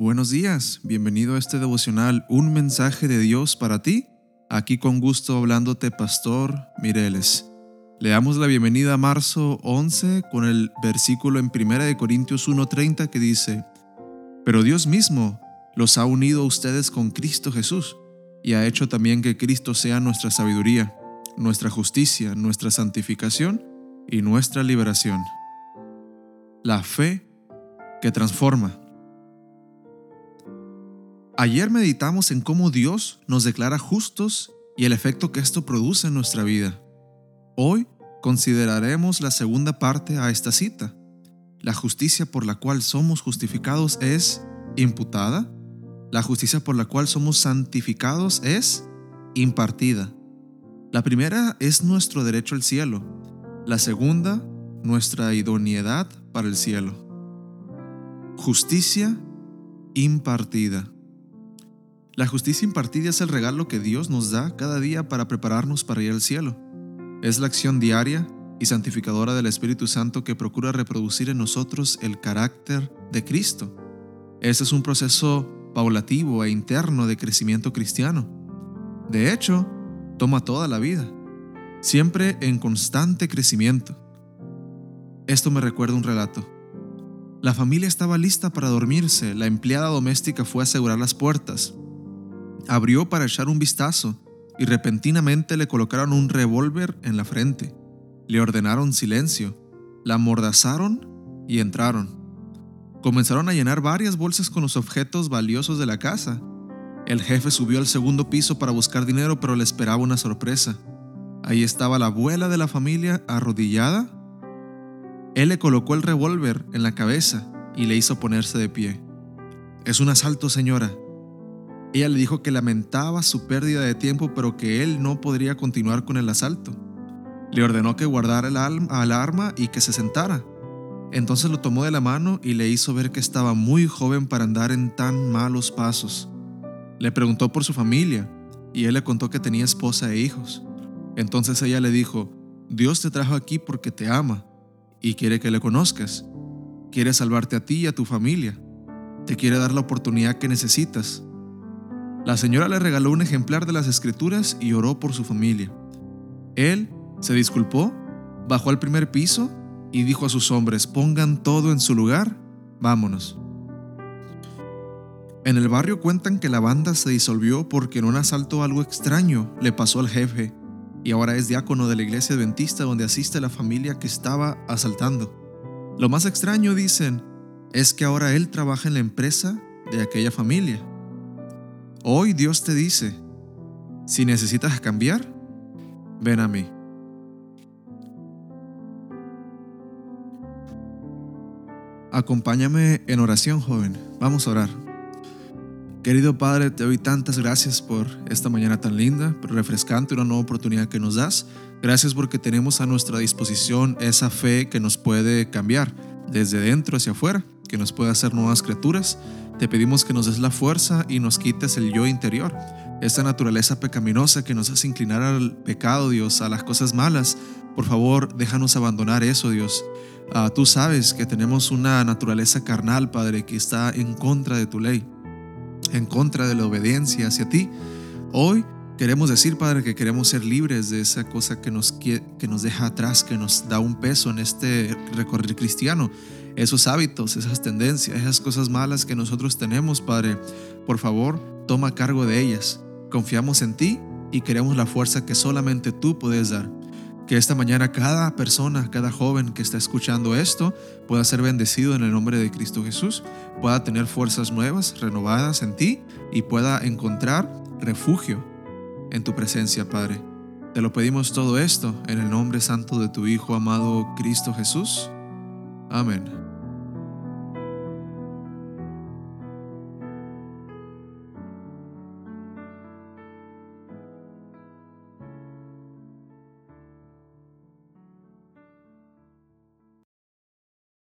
Buenos días, bienvenido a este devocional, un mensaje de Dios para ti. Aquí con gusto hablándote, Pastor Mireles. Le damos la bienvenida a marzo 11 con el versículo en 1 Corintios 1:30 que dice, Pero Dios mismo los ha unido a ustedes con Cristo Jesús y ha hecho también que Cristo sea nuestra sabiduría, nuestra justicia, nuestra santificación y nuestra liberación. La fe que transforma. Ayer meditamos en cómo Dios nos declara justos y el efecto que esto produce en nuestra vida. Hoy consideraremos la segunda parte a esta cita. La justicia por la cual somos justificados es imputada. La justicia por la cual somos santificados es impartida. La primera es nuestro derecho al cielo. La segunda, nuestra idoneidad para el cielo. Justicia impartida. La justicia impartida es el regalo que Dios nos da cada día para prepararnos para ir al cielo. Es la acción diaria y santificadora del Espíritu Santo que procura reproducir en nosotros el carácter de Cristo. Este es un proceso paulativo e interno de crecimiento cristiano. De hecho, toma toda la vida, siempre en constante crecimiento. Esto me recuerda un relato. La familia estaba lista para dormirse, la empleada doméstica fue a asegurar las puertas, abrió para echar un vistazo y repentinamente le colocaron un revólver en la frente. Le ordenaron silencio, la amordazaron y entraron. Comenzaron a llenar varias bolsas con los objetos valiosos de la casa. El jefe subió al segundo piso para buscar dinero, pero le esperaba una sorpresa. Ahí estaba la abuela de la familia arrodillada. Él le colocó el revólver en la cabeza y le hizo ponerse de pie. Es un asalto, señora, ella le dijo que lamentaba su pérdida de tiempo, pero que él no podría continuar con el asalto. Le ordenó que guardara el, arma y que se sentara. Entonces lo tomó de la mano y le hizo ver que estaba muy joven para andar en tan malos pasos. Le preguntó por su familia y él le contó que tenía esposa e hijos. Entonces ella le dijo, Dios te trajo aquí porque te ama y quiere que le conozcas. Quiere salvarte a ti y a tu familia. Te quiere dar la oportunidad que necesitas la señora le regaló un ejemplar de las escrituras y oró por su familia. Él se disculpó, bajó al primer piso y dijo a sus hombres, pongan todo en su lugar, vámonos. En el barrio cuentan que la banda se disolvió porque en un asalto algo extraño le pasó al jefe y ahora es diácono de la iglesia adventista donde asiste la familia que estaba asaltando. Lo más extraño, dicen, es que ahora él trabaja en la empresa de aquella familia. Hoy Dios te dice, si necesitas cambiar, ven a mí. Acompáñame en oración, joven. Vamos a orar. Querido Padre, te doy tantas gracias por esta mañana tan linda, refrescante, una nueva oportunidad que nos das. Gracias porque tenemos a nuestra disposición esa fe que nos puede cambiar desde dentro hacia afuera, que nos puede hacer nuevas criaturas te pedimos que nos des la fuerza y nos quites el yo interior, esta naturaleza pecaminosa que nos hace inclinar al pecado, Dios, a las cosas malas. Por favor, déjanos abandonar eso, Dios. Ah, tú sabes que tenemos una naturaleza carnal, Padre, que está en contra de tu ley, en contra de la obediencia hacia ti. Hoy queremos decir, Padre, que queremos ser libres de esa cosa que nos, que nos deja atrás, que nos da un peso en este recorrido cristiano esos hábitos, esas tendencias, esas cosas malas que nosotros tenemos, Padre. Por favor, toma cargo de ellas. Confiamos en ti y queremos la fuerza que solamente tú puedes dar. Que esta mañana cada persona, cada joven que está escuchando esto pueda ser bendecido en el nombre de Cristo Jesús, pueda tener fuerzas nuevas, renovadas en ti y pueda encontrar refugio en tu presencia, Padre. Te lo pedimos todo esto en el nombre santo de tu Hijo amado Cristo Jesús. Amén.